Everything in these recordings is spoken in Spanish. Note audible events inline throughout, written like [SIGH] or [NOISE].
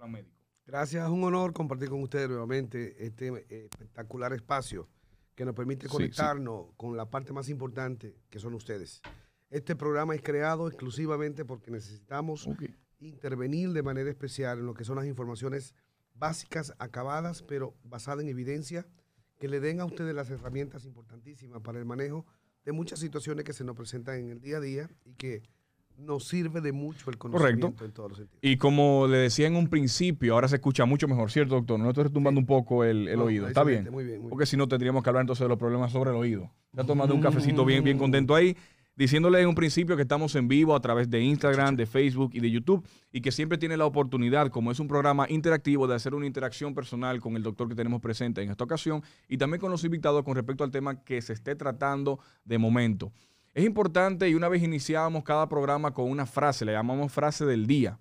plan médico. Gracias, es un honor compartir con ustedes nuevamente este eh, espectacular espacio que nos permite Sí, conectarnos con la parte más importante que son ustedes. Este programa es creado exclusivamente porque necesitamos Ok. intervenir de manera especial en lo que son las informaciones básicas, acabadas, pero basadas en evidencia, que le den a ustedes las herramientas importantísimas para el manejo de muchas situaciones que se nos presentan en el día a día y que nos sirve de mucho el conocimiento en todos los sentidos. Y como le decía en un principio, ahora se escucha mucho mejor, ¿cierto, doctor? No estoy retumbando un poco el, el No, oído. ¿Está bien? excelente, Muy bien, muy bien. Porque si no, tendríamos que hablar entonces de los problemas sobre el oído. Ya tomando un cafecito bien, bien contento ahí, diciéndole en un principio que estamos en vivo a través de Instagram, de Facebook y de YouTube, y que siempre tiene la oportunidad, como es un programa interactivo, de hacer una interacción personal con el doctor que tenemos presente en esta ocasión y también con los invitados con respecto al tema que se esté tratando de momento. Es importante y una vez iniciábamos cada programa con una frase, le llamamos frase del día.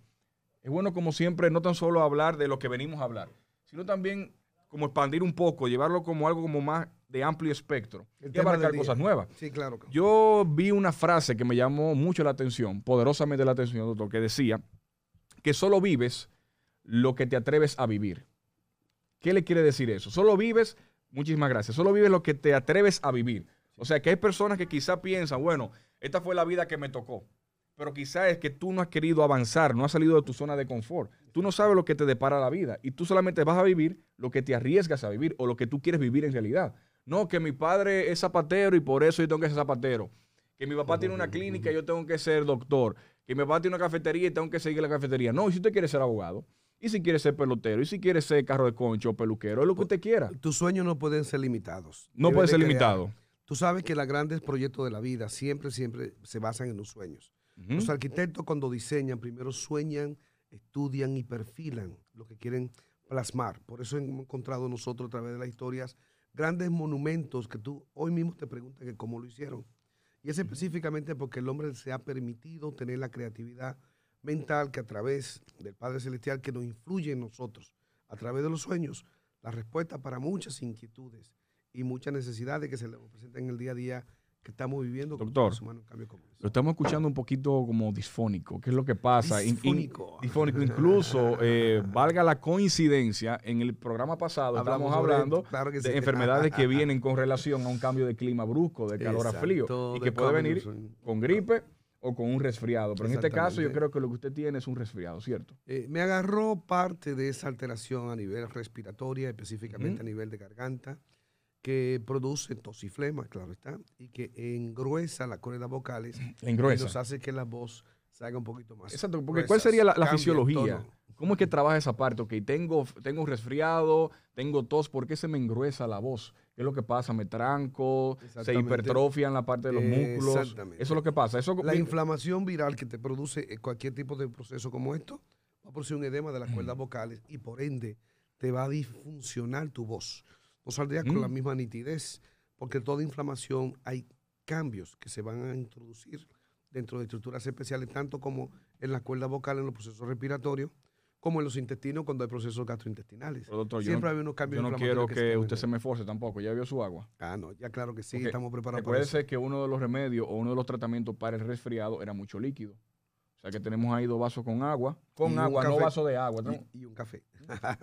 Es bueno, como siempre, no tan solo hablar de lo que venimos a hablar, sino también como expandir un poco, llevarlo como algo como más de amplio espectro El y abarcar cosas nuevas. Sí, claro. Yo vi una frase que me llamó mucho la atención, poderosamente la atención, doctor, que decía que solo vives lo que te atreves a vivir. ¿Qué le quiere decir eso? Solo vives, muchísimas gracias, solo vives lo que te atreves a vivir. O sea, que hay personas que quizá piensan, bueno, esta fue la vida que me tocó, pero quizá es que tú no has querido avanzar, no has salido de tu zona de confort. Tú no sabes lo que te depara la vida y tú solamente vas a vivir lo que te arriesgas a vivir o lo que tú quieres vivir en realidad. No, que mi padre es zapatero y por eso yo tengo que ser zapatero. Que mi papá tiene una clínica y yo tengo que ser doctor. Que mi papá tiene una cafetería y tengo que seguir la cafetería. No, y si usted quiere ser abogado, y si quiere ser pelotero, y si quiere ser carro de concho o peluquero, es lo que usted quiera. Tus sueños no pueden ser limitados. No Deben puede de ser crear. Tú sabes que los grandes proyectos de la vida siempre, siempre se basan en los sueños. Los arquitectos cuando diseñan, primero sueñan, estudian y perfilan lo que quieren plasmar. Por eso hemos encontrado nosotros a través de las historias grandes monumentos que tú hoy mismo te preguntas que cómo lo hicieron. Y es específicamente porque el hombre se ha permitido tener la creatividad mental que a través del Padre Celestial que nos influye en nosotros, a través de los sueños, la respuesta para muchas inquietudes y muchas necesidades que se le presentan en el día a día que estamos viviendo Doctor, seres humanos cambio Lo estamos escuchando un poquito como disfónico. ¿Qué es lo que pasa? In- in- Disfónico. disfónico. Incluso, [LAUGHS] eh, valga la coincidencia, en el programa pasado Hablamos estábamos sobre hablando claro de enfermedades que [LAUGHS] vienen con relación a un cambio de clima brusco, de calor a frío, y que puede venir con gripe o con un resfriado. Pero en este caso yo creo que lo que usted tiene es un resfriado, ¿cierto? Eh, me agarró parte de esa alteración a nivel respiratoria, específicamente a nivel de garganta, que produce tosiflema, claro está, y que engruesa las cuerdas vocales La [CLEARS THROAT] y engruesa. nos hace que la voz se haga un poquito más. Exacto, porque gruesas, ¿cuál sería la, fisiología? ¿Cómo es que trabaja esa parte? Ok, tengo, tengo resfriado, tengo tos, ¿por qué se me engruesa la voz? ¿Qué es lo que pasa? ¿Me tranco? ¿Se Exactamente. hipertrofian la parte de los músculos? Exactamente. Eso es lo que pasa. Eso, La inflamación viral que te produce eh, cualquier tipo de proceso como esto va a producir un edema de las cuerdas vocales y por ende te va a disfuncionar tu voz. No saldría con la Mm. misma nitidez porque toda inflamación hay cambios que se van a introducir dentro de estructuras especiales, tanto como en las cuerdas vocales, en los procesos respiratorios, como en los intestinos cuando hay procesos gastrointestinales. Pero, doctor, Siempre no- hay unos cambios Yo no quiero que, se usted se me force tampoco. ¿Ya vio su agua? Ah, no, ya claro que sí, Porque estamos preparados para eso. Recuérdese que uno de los remedios o uno de los tratamientos para el resfriado era mucho líquido. O sea que tenemos ahí dos vasos con agua. Con Y agua, no vaso de agua. Traemos- Y, y un café.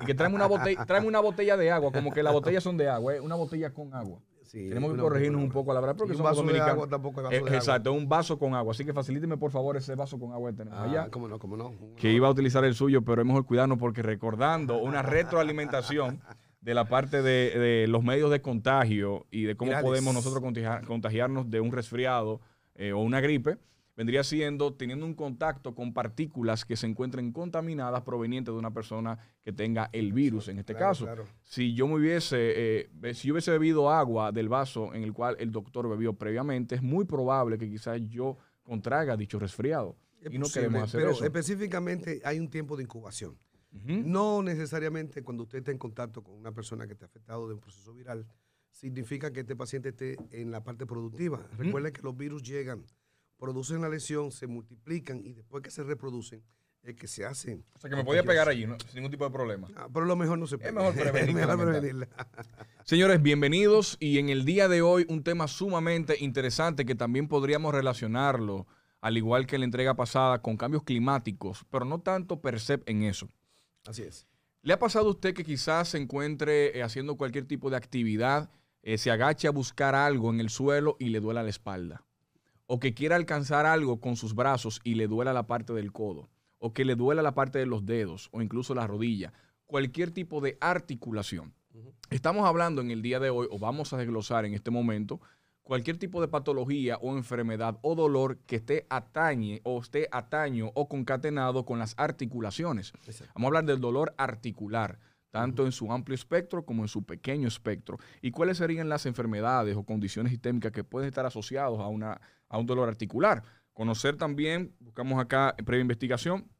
Y que tráeme una botella, tráeme una botella de agua, como que las [LAUGHS] botellas son de agua, ¿eh? una botella con agua. Sí, Tenemos que corregirnos un poco a la verdad porque un somos vaso de agua tampoco vaso Eh, de agua. Exacto, un vaso con agua. Así que facilíteme por favor ese vaso con agua que tenemos Ah, allá. cómo no, cómo no. Que iba a utilizar el suyo, pero es mejor cuidarnos porque recordando una retroalimentación de la parte de, de los medios de contagio y de cómo podemos nosotros contagiar- contagiarnos de un resfriado eh, o una gripe, vendría siendo teniendo un contacto con partículas que se encuentren contaminadas provenientes de una persona que tenga el virus, en este Claro, caso. claro. Si yo me hubiese, eh, si yo hubiese bebido agua del vaso en el cual el doctor bebió previamente, es muy probable que quizás yo contraiga dicho resfriado. Es y no posible, queremos hacer pero eso. específicamente hay un tiempo de incubación. No necesariamente cuando usted está en contacto con una persona que está afectado de un proceso viral, significa que este paciente esté en la parte productiva. Recuerden que los virus llegan, producen la lesión, se multiplican y después que se reproducen, es que se hacen. O sea, que me podía pegar allí, ¿no? sin ningún tipo de problema. Ah, pero lo mejor no se puede. mejor que [LAUGHS] mejor prevenirla. [LAUGHS] Señores, bienvenidos y en el día de hoy un tema sumamente interesante que también podríamos relacionarlo, al igual que la entrega pasada, con cambios climáticos, pero no tanto per se en eso. Así es. ¿Le ha pasado a usted que quizás se encuentre eh, haciendo cualquier tipo de actividad, eh, se agache a buscar algo en el suelo y le duela la espalda? O que quiera alcanzar algo con sus brazos y le duela la parte del codo? O que le duela la parte de los dedos o incluso la rodilla? Cualquier tipo de articulación. Estamos hablando en el día de hoy, o vamos a desglosar en este momento, cualquier tipo de patología o enfermedad o dolor que esté atañe o esté ataño o concatenado con las articulaciones. Vamos a hablar del dolor articular, tanto en su amplio espectro como en su pequeño espectro. ¿Y cuáles serían las enfermedades o condiciones sistémicas que pueden estar asociados a, una, a un dolor articular? Conocer también, buscamos acá en previa investigación,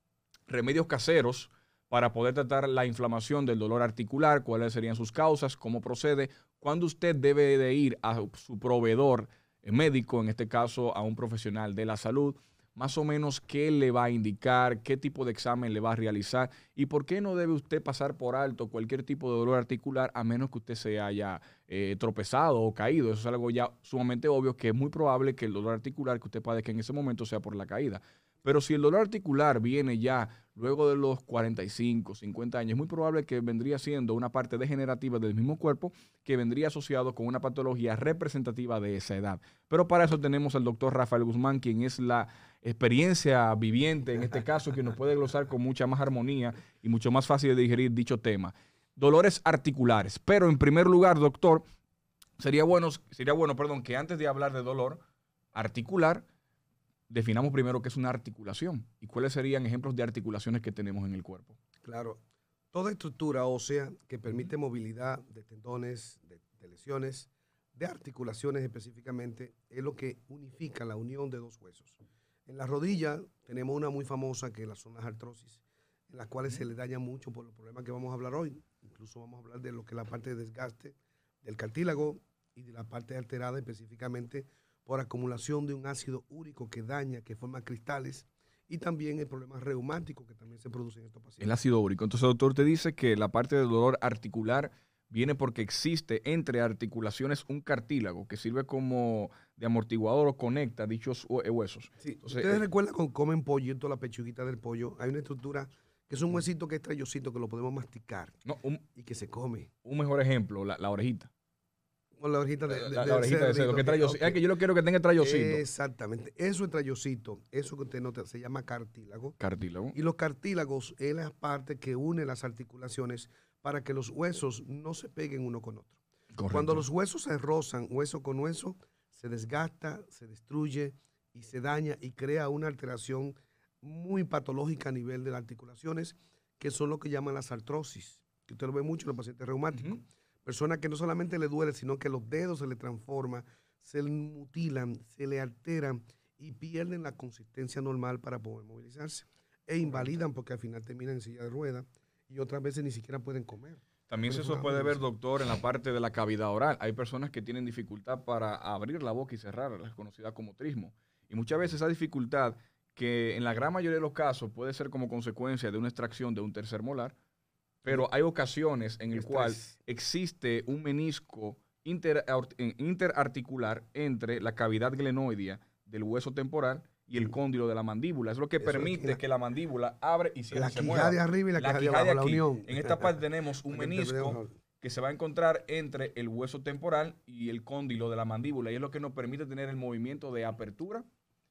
remedios caseros para poder tratar la inflamación del dolor articular, cuáles serían sus causas, cómo procede, cuándo usted debe de ir a su proveedor médico, en este caso a un profesional de la salud, más o menos qué le va a indicar, qué tipo de examen le va a realizar y por qué no debe usted pasar por alto cualquier tipo de dolor articular a menos que usted se haya eh, tropezado o caído. Eso es algo ya sumamente obvio que es muy probable que el dolor articular que usted padezca en ese momento sea por la caída. Pero si el dolor articular viene ya luego de los 45, 50 años, es muy probable que vendría siendo una parte degenerativa del mismo cuerpo que vendría asociado con una patología representativa de esa edad. Pero para eso tenemos al doctor Rafael Guzmán, quien es la experiencia viviente en este caso, que nos puede glosar con mucha más armonía y mucho más fácil de digerir dicho tema. Dolores articulares. Pero en primer lugar, doctor, sería bueno, sería bueno perdón, que antes de hablar de dolor articular, definamos primero qué es una articulación y cuáles serían ejemplos de articulaciones que tenemos en el cuerpo. Claro. Toda estructura ósea que permite movilidad de tendones, de, lesiones, de articulaciones específicamente, es lo que unifica la unión de dos huesos. En la rodilla tenemos una muy famosa que son las artrosis, en las cuales se le daña mucho por los problemas que vamos a hablar hoy. Incluso vamos a hablar de lo que es la parte de desgaste del cartílago y de la parte alterada específicamente por acumulación de un ácido úrico que daña, que forma cristales, y también el problema reumático que también se produce en estos pacientes. El ácido úrico. Entonces, doctor, te dice que la parte del dolor articular viene porque existe entre articulaciones un cartílago que sirve como de amortiguador o conecta dichos huesos. Sí, ustedes eh, recuerdan cuando comen pollito, la pechuguita del pollo, hay una estructura que es un huesito que es trayosito que lo podemos masticar y que se come. Un mejor ejemplo, la orejita. Con la orejita de, la, orejita de cerdo. Que es que yo lo quiero que tenga trayocito. Exactamente. Eso es trayocito. Eso que usted nota se llama cartílago. Cartílago. Y los cartílagos es la parte que une las articulaciones para que los huesos no se peguen uno con otro. Cuando los huesos se rozan hueso con hueso, se desgasta, se destruye y se daña y crea una alteración muy patológica a nivel de las articulaciones, que son lo que llaman las artrosis, que usted lo ve mucho en los pacientes reumáticos. Persona que no solamente le duele, sino que los dedos se le transforman, se le mutilan, se le alteran y pierden la consistencia normal para poder movilizarse. E invalidan porque al final terminan en silla de ruedas y otras veces ni siquiera pueden comer. También se eso puede ver, doctor, en la parte de la cavidad oral. Hay personas que tienen dificultad para abrir la boca y cerrarla, la conocida como trismo. Y muchas veces esa dificultad, que en la gran mayoría de los casos puede ser como consecuencia de una extracción de un tercer molar, pero hay ocasiones en el cual existe un menisco interarticular entre la cavidad glenoidea del hueso temporal y el cóndilo de la mandíbula. Es lo que permite que la mandíbula abre y se, la se mueva. de arriba y la, quijada de abajo, la unión. En esta parte tenemos [LAUGHS] un menisco que se va a encontrar entre el hueso temporal y el cóndilo de la mandíbula y es lo que nos permite tener el movimiento de apertura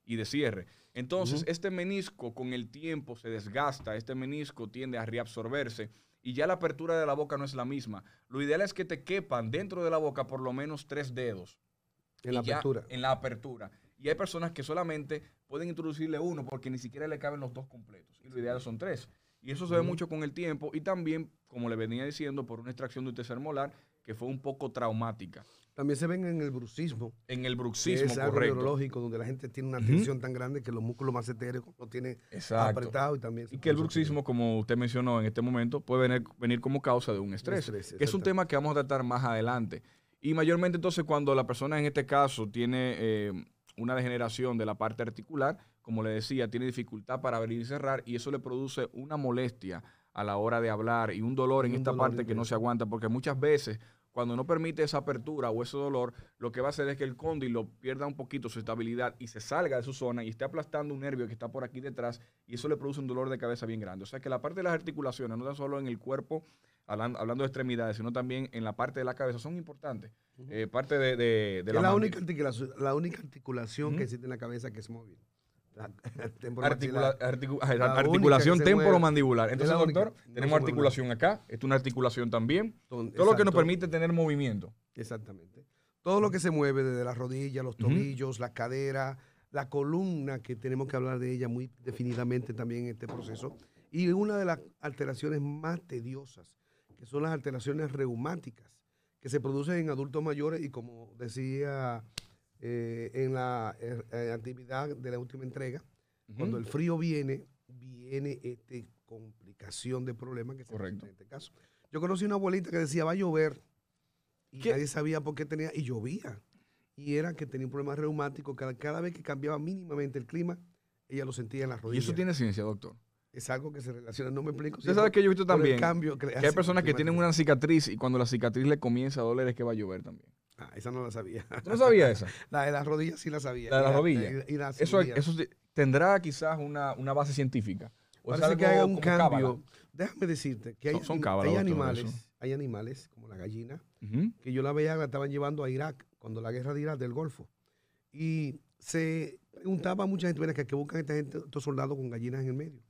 y de cierre. Entonces, este menisco con el tiempo se desgasta, este menisco tiende a reabsorberse y ya la apertura de la boca no es la misma. Lo ideal es que te quepan dentro de la boca por lo menos tres dedos. En la apertura. En la apertura. Y hay personas que solamente pueden introducirle uno porque ni siquiera le caben los dos completos. Y lo ideal son tres. Y eso se ve mucho con el tiempo y también, como le venía diciendo, por una extracción de un tercer molar que fue un poco traumática. También se ven en el bruxismo. En el bruxismo, es algo neurológico, donde la gente tiene una tensión tan grande que los músculos más etéricos lo tiene apretado y también... Y que el bruxismo, como usted mencionó en este momento, puede venir, venir como causa de un estrés, que es un tema que vamos a tratar más adelante. Y mayormente entonces cuando la persona en este caso tiene eh, una degeneración de la parte articular, como le decía, tiene dificultad para abrir y cerrar y eso le produce una molestia a la hora de hablar y un dolor en esta parte que no se aguanta, porque muchas veces cuando no permite esa apertura o ese dolor, lo que va a hacer es que el cóndilo pierda un poquito su estabilidad y se salga de su zona y esté aplastando un nervio que está por aquí detrás y eso le produce un dolor de cabeza bien grande. O sea que la parte de las articulaciones, no tan solo en el cuerpo, hablando, de extremidades, sino también en la parte de la cabeza, son importantes. Eh, parte de, de, la, la única articulación, la única articulación que existe en la cabeza que es móvil. [LAUGHS] articulación temporomandibular. Entonces, doctor, tenemos articulación acá, esto es una articulación también. Todo lo que nos permite tener movimiento. Exactamente. Todo lo que se mueve desde las rodillas, los tobillos, la cadera, la columna, que tenemos que hablar de ella muy definidamente también en este proceso. Y una de las alteraciones más tediosas, que son las alteraciones reumáticas, que se producen en adultos mayores y como decía eh, en la eh, actividad de la última entrega. Cuando el frío viene, viene esta complicación de problema que se Correcto. en este caso. Yo conocí una abuelita que decía, va a llover, y nadie sabía por qué tenía, y llovía. Y era que tenía un problema reumático, cada, cada vez que cambiaba mínimamente el clima, ella lo sentía en las rodillas. ¿Y eso tiene ciencia, doctor? es algo que se relaciona, no me explico. Usted sabe que yo he visto también que, hay personas que tienen una cicatriz y cuando la cicatriz le comienza a doler es que va a llover también. Ah, esa no la sabía. no sabía esa? [LAUGHS] La de las rodillas sí la sabía. La de las rodillas. eso, eso tendrá quizás una, una base científica. O Parece que haya un cambio. Déjame decirte que hay, hay animales, hay animales como la gallina, que yo la veía, la estaban llevando a Irak, cuando la guerra de Irak del Golfo. Y se preguntaba a mucha gente, que, que buscan esta gente, estos soldados con gallinas en el medio.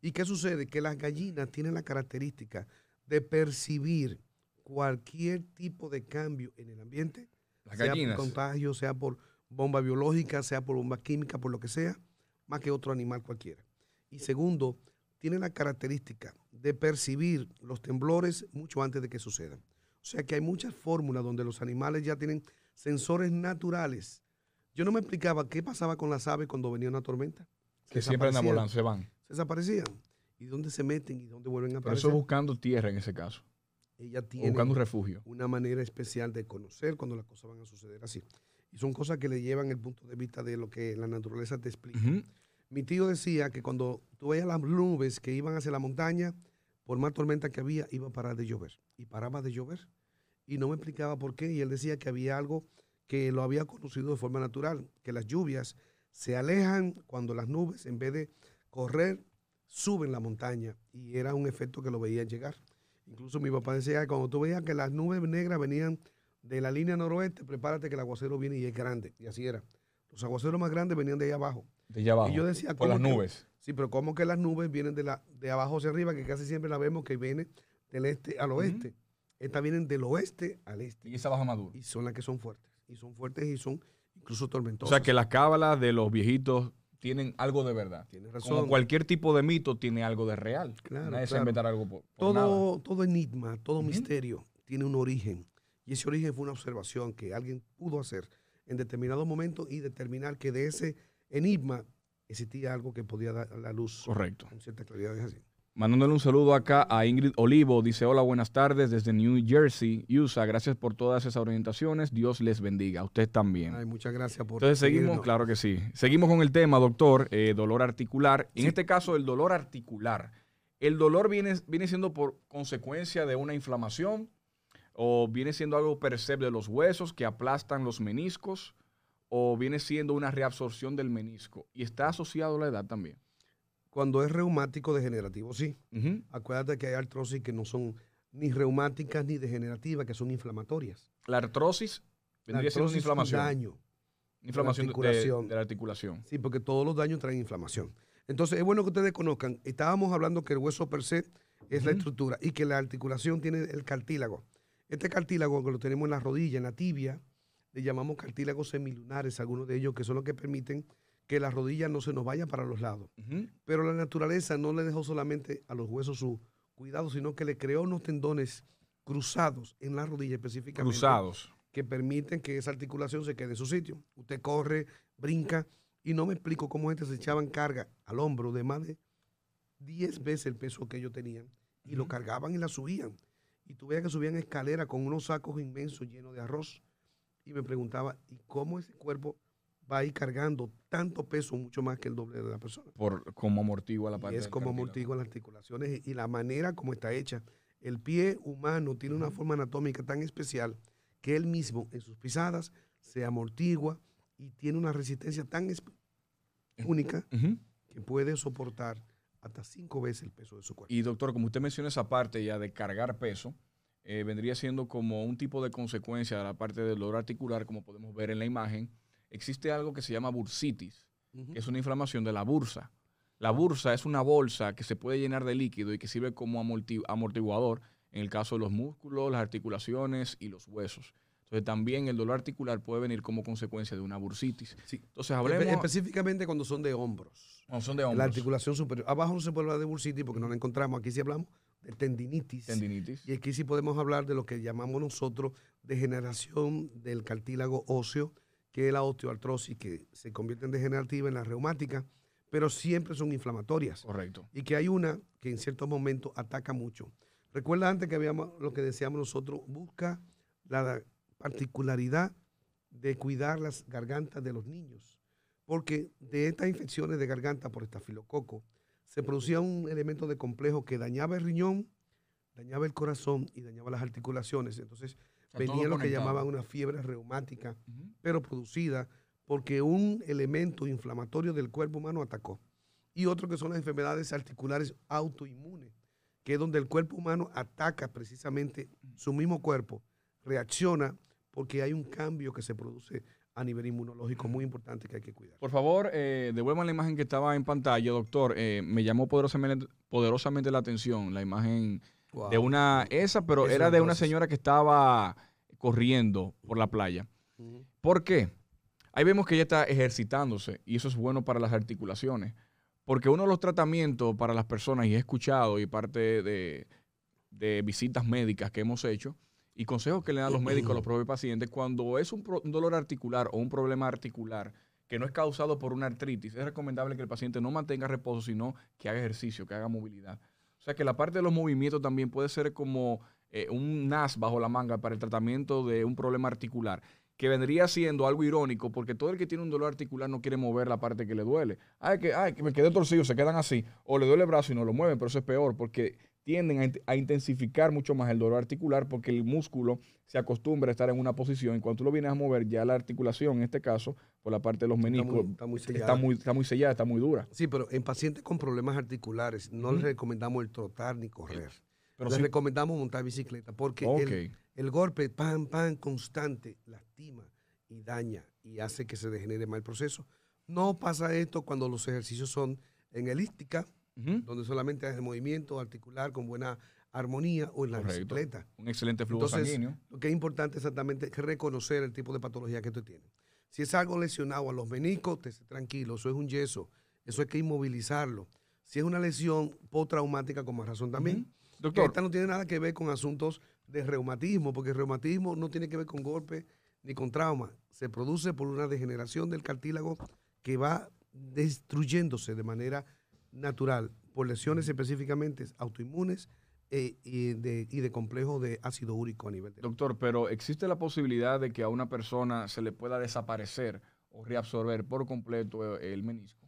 ¿Y qué sucede? Que las gallinas tienen la característica de percibir cualquier tipo de cambio en el ambiente, las sea por contagio, sea por bomba biológica, sea por bomba química, por lo que sea, más que otro animal cualquiera. Y segundo, tienen la característica de percibir los temblores mucho antes de que sucedan. O sea que hay muchas fórmulas donde los animales ya tienen sensores naturales. Yo no me explicaba qué pasaba con las aves cuando venía una tormenta. Que siempre la se van desaparecían. ¿Y dónde se meten y dónde vuelven a aparecer? Pero eso buscando tierra en ese caso. Ella tiene buscando un refugio. Una manera especial de conocer cuando las cosas van a suceder así. Y son cosas que le llevan el punto de vista de lo que la naturaleza te explica. Mi tío decía que cuando tú veías las nubes que iban hacia la montaña, por más tormenta que había, iba a parar de llover. Y paraba de llover. Y no me explicaba por qué. Y él decía que había algo que lo había conocido de forma natural, que las lluvias se alejan cuando las nubes, en vez de correr, suben la montaña y era un efecto que lo veían llegar. Incluso mi papá decía que cuando tú veías que las nubes negras venían de la línea noroeste, prepárate que el aguacero viene y es grande. Y así era. Los aguaceros más grandes venían de allá abajo. De allá abajo. Y yo decía, por las nubes. Sí, pero ¿cómo que las nubes vienen de, la, de abajo hacia arriba? Que casi siempre la vemos que viene del este al oeste. Estas vienen del oeste al este. Y esa baja madura. Y son las que son fuertes. Y son fuertes y son incluso tormentosas. O sea que las cábalas de los viejitos tienen algo de verdad. Tienes razón. Como cualquier tipo de mito tiene algo de real. Claro, Nadie se inventar algo por, todo, Todo enigma, todo misterio tiene un origen. Y ese origen fue una observación que alguien pudo hacer en determinado momento y determinar que de ese enigma existía algo que podía dar la luz. Correcto. Con cierta claridad. Es así. Mandándole un saludo acá a Ingrid Olivo. Dice, hola, buenas tardes desde New Jersey, USA. Gracias por todas esas orientaciones. Dios les bendiga. A usted también. Ay, muchas gracias por... Entonces seguimos, claro que sí. Seguimos con el tema, doctor, eh, dolor articular. En este caso, el dolor articular. ¿El dolor viene, viene siendo por consecuencia de una inflamación o viene siendo algo perceptible de los huesos que aplastan los meniscos o viene siendo una reabsorción del menisco? Y está asociado a la edad también. Cuando es reumático degenerativo, sí. Acuérdate que hay artrosis que no son ni reumáticas ni degenerativas, que son inflamatorias. La artrosis vendría siendo una inflamación. Un daño. Inflamación de, la articulación. Sí, porque todos los daños traen inflamación. Entonces, es bueno que ustedes conozcan. Estábamos hablando que el hueso per se es la estructura y que la articulación tiene el cartílago. Este cartílago que lo tenemos en la rodilla, en la tibia, le llamamos cartílagos semilunares, algunos de ellos que son los que permiten que la rodilla no se nos vaya para los lados. Pero la naturaleza no le dejó solamente a los huesos su cuidado, sino que le creó unos tendones cruzados en la rodilla específicamente. Cruzados. Que permiten que esa articulación se quede en su sitio. Usted corre, brinca, y no me explico cómo gente se echaban carga al hombro de más de 10 veces el peso que ellos tenían, y lo cargaban y la subían. Y tú veías que subían escalera con unos sacos inmensos llenos de arroz. Y me preguntaba, ¿y cómo ese cuerpo va a ir cargando tanto peso, mucho más que el doble de la persona. Por como amortigua la parte. es como amortigua las articulaciones y la manera como está hecha El pie humano tiene una forma anatómica tan especial que él mismo en sus pisadas se amortigua y tiene una resistencia tan única que puede soportar hasta cinco veces el peso de su cuerpo. Y doctor, como usted menciona esa parte ya de cargar peso, eh, vendría siendo como un tipo de consecuencia de la parte del dolor articular, como podemos ver en la imagen. Existe algo que se llama bursitis, que es una inflamación de la bursa. La bursa es una bolsa que se puede llenar de líquido y que sirve como amortiguador en el caso de los músculos, las articulaciones y los huesos. Entonces también el dolor articular puede venir como consecuencia de una bursitis. Sí. Entonces hablemos... Específicamente cuando son de hombros. Cuando son de hombros. La articulación superior. Abajo no se puede hablar de bursitis porque no la encontramos. Aquí sí hablamos de tendinitis. Tendinitis. Y aquí sí podemos hablar de lo que llamamos nosotros degeneración del cartílago óseo, que es la osteoartrosis, que se convierte en degenerativa en la reumática pero siempre son inflamatorias. Correcto. Y que hay una que en ciertos momentos ataca mucho. Recuerda antes que habíamos lo que decíamos nosotros, busca la particularidad de cuidar las gargantas de los niños, porque de estas infecciones de garganta por estafilococo se producía un elemento de complejo que dañaba el riñón, dañaba el corazón y dañaba las articulaciones. Entonces venía lo que llamaban una fiebre reumática, pero producida porque un elemento inflamatorio del cuerpo humano atacó. Y otro que son las enfermedades articulares autoinmunes, que es donde el cuerpo humano ataca precisamente su mismo cuerpo, reacciona porque hay un cambio que se produce a nivel inmunológico muy importante que hay que cuidar. Por favor, eh, devuelvan la imagen que estaba en pantalla, doctor. Eh, me llamó poderosamente, poderosamente, la atención la imagen de una, esa, pero era de una señora que estaba corriendo por la playa. ¿Por qué? Ahí vemos que ella está ejercitándose y eso es bueno para las articulaciones. Porque uno de los tratamientos para las personas, y he escuchado y parte de, visitas médicas que hemos hecho, y consejos que le dan los médicos a los propios pacientes, cuando es un, dolor articular o un problema articular que no es causado por una artritis, es recomendable que el paciente no mantenga reposo, sino que haga ejercicio, que haga movilidad. Sea que la parte de los movimientos también puede ser como eh, un NAS bajo la manga para el tratamiento de un problema articular que vendría siendo algo irónico, porque todo el que tiene un dolor articular no quiere mover la parte que le duele. Ay, que, ay, que me quedé torcido, se quedan así, o le duele el brazo y no lo mueven, pero eso es peor, porque tienden a, intensificar mucho más el dolor articular porque el músculo se acostumbra a estar en una posición y cuando tú lo vienes a mover, ya la articulación, en este caso, por la parte de los meniscos, está muy, sellada. Está muy, sellada, está muy dura. Sí, pero en pacientes con problemas articulares no les recomendamos el trotar ni correr. Pero les recomendamos montar bicicleta porque el, el golpe, pan, pan, constante, lastima y daña y hace que se degenere mal el proceso. No pasa esto cuando los ejercicios son en donde solamente hay movimiento articular con buena armonía o en la bicicleta. Un excelente flujo sanguíneo. Lo que es importante exactamente es reconocer el tipo de patología que tú tienes. Si es algo lesionado a los meniscos, te tranquilo, eso es un yeso, eso hay que inmovilizarlo. Si es una lesión postraumática, con más razón también. Doctor. Esta no tiene nada que ver con asuntos de reumatismo, porque el reumatismo no tiene que ver con golpe ni con trauma. Se produce por una degeneración del cartílago que va destruyéndose de manera natural por lesiones específicamente autoinmunes eh, y, de, y, de, complejo de ácido úrico a nivel de... Doctor, pero ¿existe la posibilidad de que a una persona se le pueda desaparecer o reabsorber por completo el menisco?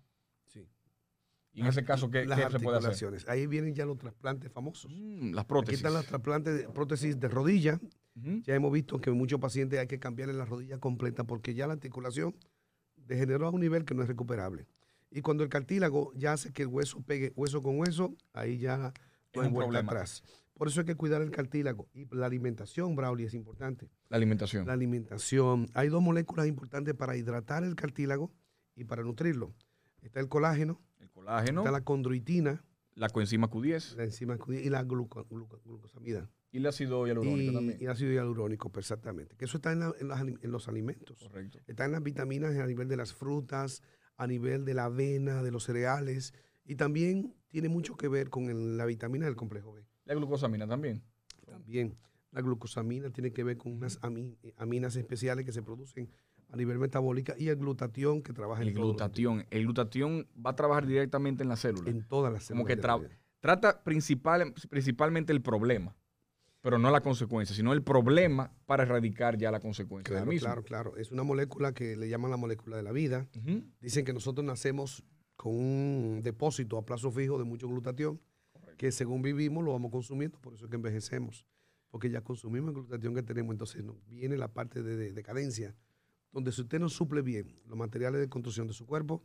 Y en ese caso, ¿qué, se puede hacer? Ahí vienen ya los trasplantes famosos. Mm, las prótesis. Aquí están los trasplantes de prótesis de rodilla. Ya hemos visto que muchos pacientes hay que cambiarle la rodilla completa porque ya la articulación degeneró a un nivel que no es recuperable. Y cuando el cartílago ya hace que el hueso pegue hueso con hueso, ahí ya no hay vuelta atrás. Por eso hay que cuidar el cartílago. Y la alimentación, Brauli, es importante. La alimentación. La alimentación. Hay dos moléculas importantes para hidratar el cartílago y para nutrirlo. Está el colágeno, Está la condroitina. La coenzima Q10. La enzima Q10 y la glucosamida. Y el ácido hialurónico también. Y el ácido hialurónico, exactamente. Que eso está en, los, alimentos. Correcto. Está en las vitaminas a nivel de las frutas, a nivel de la avena, de los cereales. Y también tiene mucho que ver con la vitamina del complejo B. La glucosamina también. También. La glucosamina tiene que ver con unas aminas especiales que se producen a nivel metabólica y el glutatión que trabaja el en glutatión. El glutatión va a trabajar directamente en la célula. En todas las células. Como que trata principal, principalmente el problema, pero no la consecuencia, sino el problema para erradicar ya la consecuencia. Claro, claro, claro. Es una molécula que le llaman la molécula de la vida. Dicen que nosotros nacemos con un depósito a plazo fijo de mucho glutatión que según vivimos lo vamos consumiendo, por eso es que envejecemos, porque ya consumimos la glutatión que tenemos, entonces nos viene la parte de, de decadencia, donde si usted no suple bien los materiales de construcción de su cuerpo,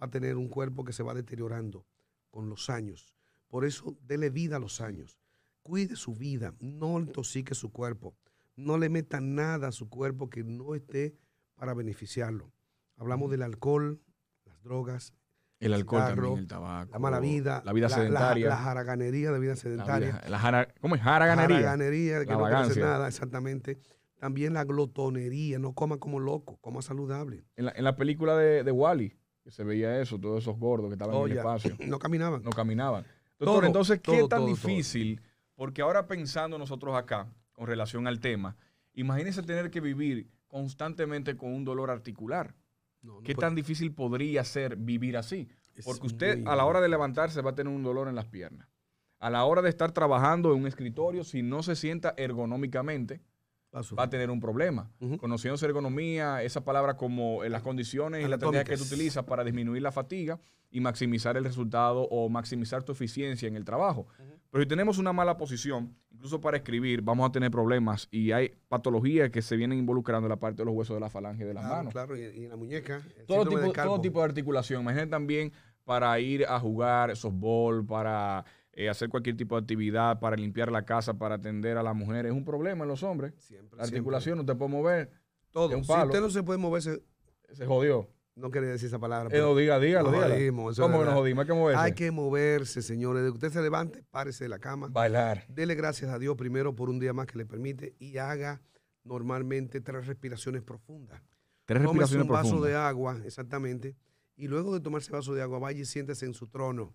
va a tener un cuerpo que se va deteriorando con los años. Por eso, dele vida a los años. Cuide su vida, no intoxique su cuerpo. No le meta nada a su cuerpo que no esté para beneficiarlo. Hablamos del alcohol, las drogas, El alcohol cigarro, también, el tabaco. la mala vida, La vida la, sedentaria. la, jaraganería de vida la sedentaria. vida- la jara- ¿Cómo es? Jaraganería. Jaraganería, que La no vagancia. nada, exactamente. También la glotonería, no coma como loco, coma saludable. En la, en la película de, de Wally, que se veía eso, todos esos gordos que estaban Oh, en el ya. espacio, [CLEARS THROAT] No caminaban. no caminaban. Doctor, Todo, entonces, ¿qué todo, tan todo. difícil? Porque ahora pensando nosotros acá, con relación al tema, imagínese tener que vivir constantemente con un dolor articular. No, no ¿Qué puede- tan difícil podría ser vivir así? es Porque usted muy a la hora de levantarse va a tener un dolor en las piernas. A la hora de estar trabajando en un escritorio, si no se sienta ergonómicamente, Va a tener un problema. Ujú. Conociendo su ergonomía, esa palabra como en las condiciones y la técnica que tú utilizas para disminuir la fatiga y maximizar el resultado o maximizar tu eficiencia en el trabajo. Pero si tenemos una mala posición, incluso para escribir, vamos a tener problemas y hay patologías que se vienen involucrando en la parte de los huesos de la falange de las Claro, manos. claro, y, y en la muñeca. Todo tipo de articulación. Imagínate también para ir a jugar softball, para eh, hacer cualquier tipo de actividad, para limpiar la casa, para atender a las mujeres. Es un problema en los hombres. Siempre, La siempre. articulación no te puede mover. Todo. Si usted no se puede moverse, Se jodió. no quería decir esa palabra. Eh, pero no, diga, dígalo, nos dígalo. jodimos, ¿Cómo que nos jodimos? Hay que moverse. Hay que moverse, señores. De que usted se levante, párese de la cama. bailar. Dele gracias a Dios primero por un día más que le permite y haga normalmente tres respiraciones profundas. Tres respiraciones un vaso profundas. de agua, exactamente, y luego de tomarse vaso de agua, vaya y siéntese en su trono.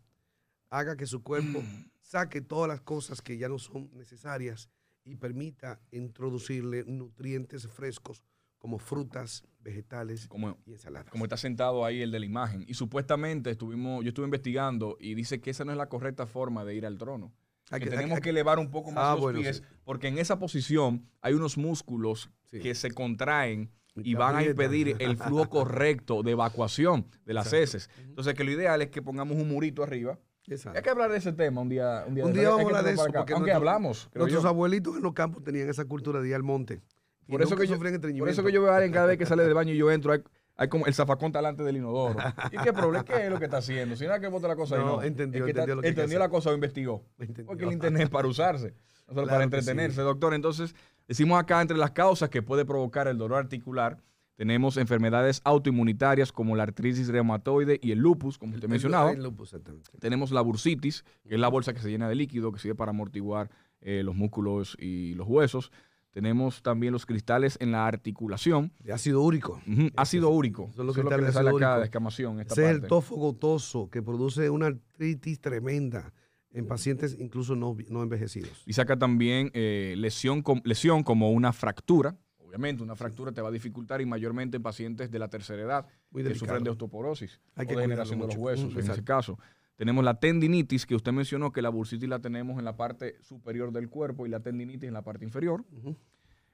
Haga que su cuerpo saque todas las cosas que ya no son necesarias y permita introducirle nutrientes frescos como frutas, vegetales Como, y ensaladas. como está sentado ahí el de la imagen. Y supuestamente estuvimos, yo estuve investigando y dice que esa no es la correcta forma de ir al trono. Que, que- tenemos que elevar un poco más Ah, los bueno, pies, sí. porque en esa posición hay unos músculos Sí. que se contraen Y y van a impedir el flujo [LAUGHS] correcto de evacuación de las Exacto. heces. Entonces, que lo ideal es que pongamos un murito arriba. Exacto. Hay que hablar de ese tema un día. Un día, Un vamos a hablar de eso, porque Aunque nuestro- hablamos. Nuestros yo. abuelitos en los campos tenían esa cultura de ir al monte. Por eso, que yo, por eso que yo veo a alguien cada vez que sale del baño y yo entro, hay, hay como el zafacón talante del inodoro. [LAUGHS] ¿Y qué problema? ¿Qué es lo que está haciendo? Si no es que bota la cosa ahí, No, no. entendió, Es que está- entendió lo que hay que entendió la cosa o investigó. [LAUGHS] Entendió. Porque el internet es para usarse, no solo Claro para entretenerse, sí. doctor. Entonces, decimos acá entre las causas que puede provocar el dolor articular, tenemos enfermedades autoinmunitarias como la artritis reumatoide y el lupus, como usted El- mencionaba. el lupus, exactamente. Tenemos la bursitis, que es la bolsa que se llena de líquido, que sirve para amortiguar eh, los músculos y los huesos. Tenemos también los cristales en la articulación. De ácido úrico. Ujú, Ácido úrico. Son los Eso es lo que le sale acá de Esta Ese es el tofo gotoso que produce una artritis tremenda en pacientes incluso no, no envejecidos. Y saca también eh, lesión, lesión como una fractura. Obviamente, una fractura te va a dificultar y mayormente en pacientes de la tercera edad Muy que sufren de osteoporosis Hay o que degeneración de cuidarlo los mucho. huesos Mm, en ese caso. Tenemos la tendinitis, que usted mencionó que la bursitis la tenemos en la parte superior del cuerpo y la tendinitis en la parte inferior.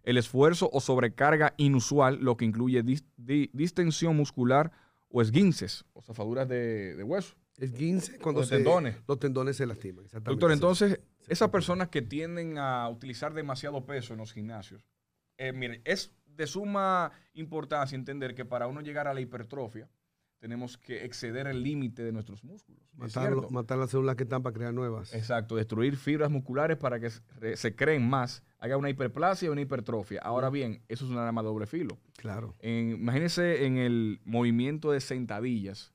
El esfuerzo o sobrecarga inusual, lo que incluye dis- di- distensión muscular o esguinces o zafaduras de, de hueso. 15 cuando de se- tendones. los tendones se lastiman. Doctor, entonces, esas personas que tienden a utilizar demasiado peso en los gimnasios, eh, mire, es de suma importancia entender que para uno llegar a la hipertrofia, tenemos que exceder el límite de nuestros músculos. ¿es Matar, matar las células que están para crear nuevas. Exacto, destruir fibras musculares para que se- re- se creen más, haga una hiperplasia y una hipertrofia. Ahora bien, eso es un arma de doble filo. Claro. En- imagínense en el movimiento de sentadillas,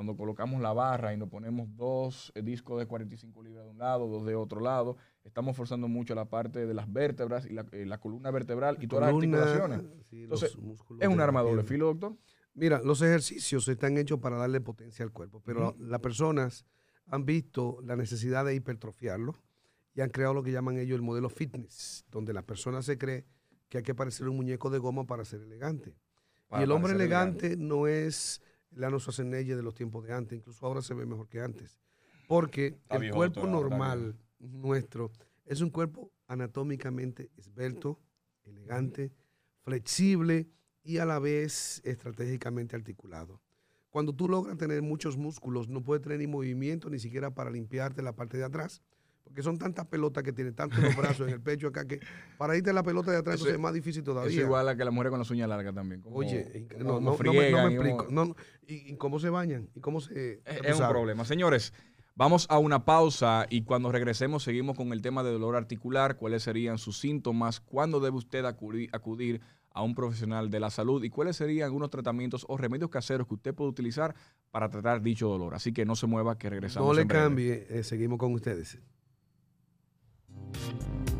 cuando colocamos la barra y nos ponemos dos eh, discos de 45 libras de un lado, dos de otro lado, estamos forzando mucho la parte de las vértebras y la, eh, la columna vertebral y todas Columna, las articulaciones. sí, Entonces, Es un arma doble filo, doctor. Mira, los ejercicios están hechos para darle potencia al cuerpo, pero las personas han visto la necesidad de hipertrofiarlo y han creado lo que llaman ellos el modelo fitness, donde la persona se cree que hay que parecer un muñeco de goma para ser elegante. Para y el hombre elegante, no es el Arnold Schwarzenegger de los tiempos de antes, incluso ahora se ve mejor que antes. Porque Está el cuerpo normal nuestro es un cuerpo anatómicamente esbelto, elegante, flexible y a la vez estratégicamente articulado. Cuando tú logras tener muchos músculos, no puedes tener ni movimiento ni siquiera para limpiarte la parte de atrás, Porque son tantas pelotas que tiene, tantos los brazos en el pecho acá, que para irte la pelota de atrás Eso es- es más difícil todavía. Eso igual a que la mujer con las uñas largas también. como- Oye, como- no, no, no me, no me como- explico. ¿Y, y cómo se bañan? ¿Y cómo se...? Es, es un problema. Señores, vamos a una pausa y cuando regresemos seguimos con el tema de dolor articular, cuáles serían sus síntomas, cuándo debe usted acudir, acudir a un profesional de la salud y cuáles serían algunos tratamientos o remedios caseros que usted puede utilizar para tratar dicho dolor. Así que no se mueva, que regresamos. No le en breve. cambie, eh, seguimos con ustedes. you